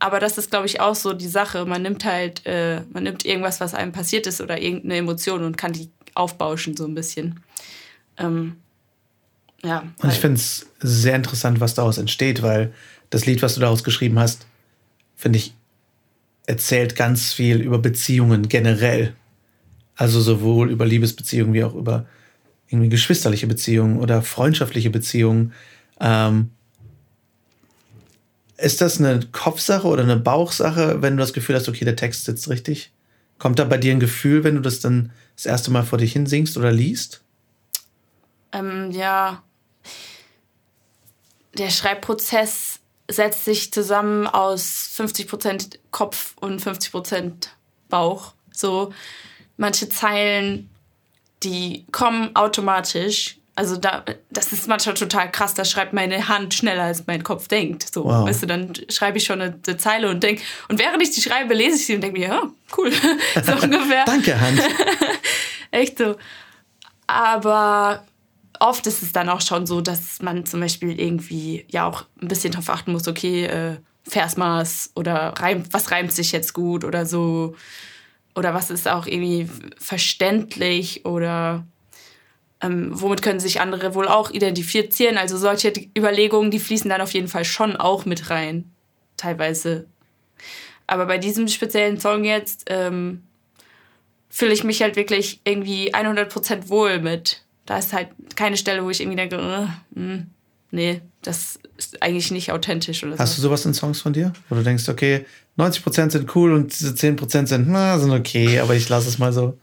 Aber das ist, glaube ich, auch so die Sache. Man nimmt halt, äh, man nimmt irgendwas, was einem passiert ist oder irgendeine Emotion und kann die aufbauschen so ein bisschen. Ähm, ja.
Und ich finde es sehr interessant, was daraus entsteht, weil das Lied, was du daraus geschrieben hast, finde ich, erzählt ganz viel über Beziehungen generell. Also sowohl über Liebesbeziehungen wie auch über irgendwie geschwisterliche Beziehungen oder freundschaftliche Beziehungen. Ähm, ist das eine Kopfsache oder eine Bauchsache, wenn du das Gefühl hast, okay, der Text sitzt richtig? Kommt da bei dir ein Gefühl, wenn du das dann das erste Mal vor dich hinsingst oder liest?
Ähm, ja. Der Schreibprozess setzt sich zusammen aus 50% Kopf und 50% Bauch. So, manche Zeilen, die kommen automatisch. Also da, das ist manchmal total krass. Da schreibt meine Hand schneller, als mein Kopf denkt. So, wow. weißt du, dann schreibe ich schon eine, eine Zeile und denke, und während ich die schreibe, lese ich sie und denke mir, ja, cool, so ungefähr.
Danke, Hand.
Echt so. Aber oft ist es dann auch schon so, dass man zum Beispiel irgendwie ja auch ein bisschen darauf achten muss, okay, äh, Versmaß oder reim, was reimt sich jetzt gut oder so oder was ist auch irgendwie verständlich oder ähm, womit können sich andere wohl auch identifizieren. Also solche Überlegungen, die fließen dann auf jeden Fall schon auch mit rein, teilweise. Aber bei diesem speziellen Song jetzt ähm, fühle ich mich halt wirklich irgendwie 100% wohl mit. Da ist halt keine Stelle, wo ich irgendwie denke, äh, mh, hm, nee, das ist eigentlich nicht authentisch oder
Hast
so.
du sowas in Songs von dir? Wo du denkst, okay, 90% sind cool und diese 10% sind, na, sind okay, aber ich lasse es mal so.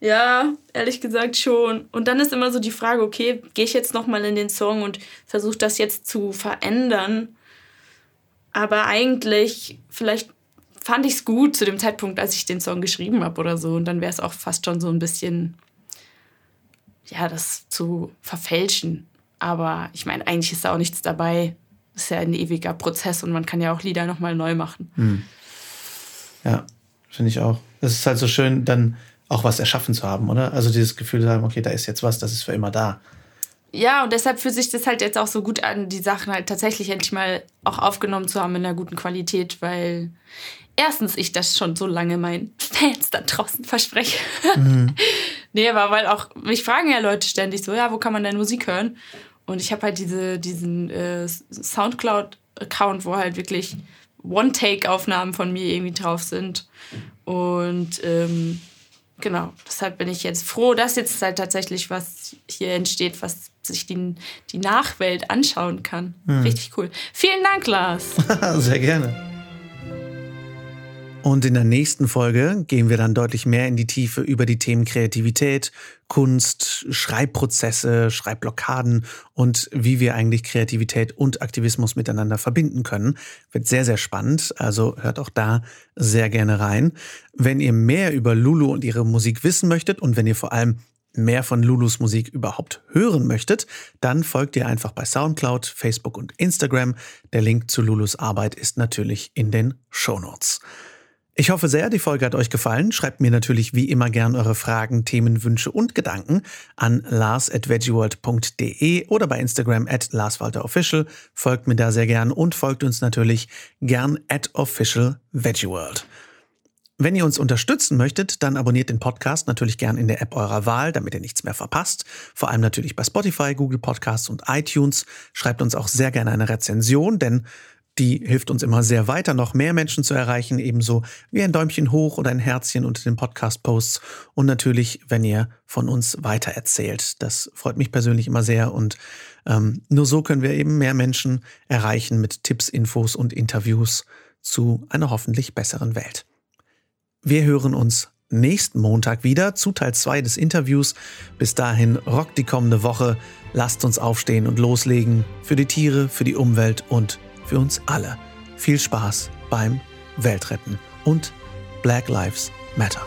Ja, ehrlich gesagt schon. Und dann ist immer so die Frage, okay, gehe ich jetzt nochmal in den Song und versuche das jetzt zu verändern? Aber eigentlich, vielleicht fand ich es gut zu dem Zeitpunkt, als ich den Song geschrieben habe oder so. Und dann wäre es auch fast schon so ein bisschen, ja, das zu verfälschen. Aber ich meine, eigentlich ist da auch nichts dabei. Das ist ja ein ewiger Prozess und man kann ja auch Lieder nochmal neu machen.
Ja, finde ich auch. Es ist halt so schön, dann auch was erschaffen zu haben, oder? Also dieses Gefühl zu haben, okay, da ist jetzt was, das ist für immer da.
Ja, und deshalb fühlt sich das halt jetzt auch so gut an, die Sachen halt tatsächlich endlich mal auch aufgenommen zu haben in einer guten Qualität, weil erstens ich das schon so lange meinen Fans da draußen verspreche. nee, aber weil auch, mich fragen ja Leute ständig so, ja, wo kann man deine Musik hören? Und ich habe halt diese, diesen äh, Soundcloud-Account, wo halt wirklich One-Take-Aufnahmen von mir irgendwie drauf sind. Und ähm, genau, deshalb bin ich jetzt froh, dass jetzt halt tatsächlich was hier entsteht, was sich die, die Nachwelt anschauen kann. Richtig cool. Vielen Dank, Lars.
Sehr gerne. Und in der nächsten Folge gehen wir dann deutlich mehr in die Tiefe über die Themen Kreativität, Kunst, Schreibprozesse, Schreibblockaden und wie wir eigentlich Kreativität und Aktivismus miteinander verbinden können. Wird sehr, sehr spannend. Also hört auch da sehr gerne rein. Wenn ihr mehr über Lulu und ihre Musik wissen möchtet und wenn ihr vor allem mehr von Lulus Musik überhaupt hören möchtet, dann folgt ihr einfach bei SoundCloud, Facebook und Instagram. Der Link zu Lulus Arbeit ist natürlich in den Shownotes. Ich hoffe sehr, die Folge hat euch gefallen. Schreibt mir natürlich wie immer gern eure Fragen, Themen, Wünsche und Gedanken an lars.veggieworld.de oder bei Instagram at larswalterofficial. Folgt mir da sehr gern und folgt uns natürlich gern at officialveggieworld. Wenn ihr uns unterstützen möchtet, dann abonniert den Podcast natürlich gern in der App eurer Wahl, damit ihr nichts mehr verpasst. Vor allem natürlich bei Spotify, Google Podcasts und iTunes. Schreibt uns auch sehr gerne eine Rezension, denn die hilft uns immer sehr weiter, noch mehr Menschen zu erreichen, ebenso wie ein Däumchen hoch oder ein Herzchen unter den Podcast-Posts. Und natürlich, wenn ihr von uns weitererzählt. Das freut mich persönlich immer sehr und ähm, nur so können wir eben mehr Menschen erreichen mit Tipps, Infos und Interviews zu einer hoffentlich besseren Welt. Wir hören uns nächsten Montag wieder zu Teil 2 des Interviews. Bis dahin rockt die kommende Woche. Lasst uns aufstehen und loslegen für die Tiere, für die Umwelt und für uns alle. Viel Spaß beim Weltretten und Black Lives Matter.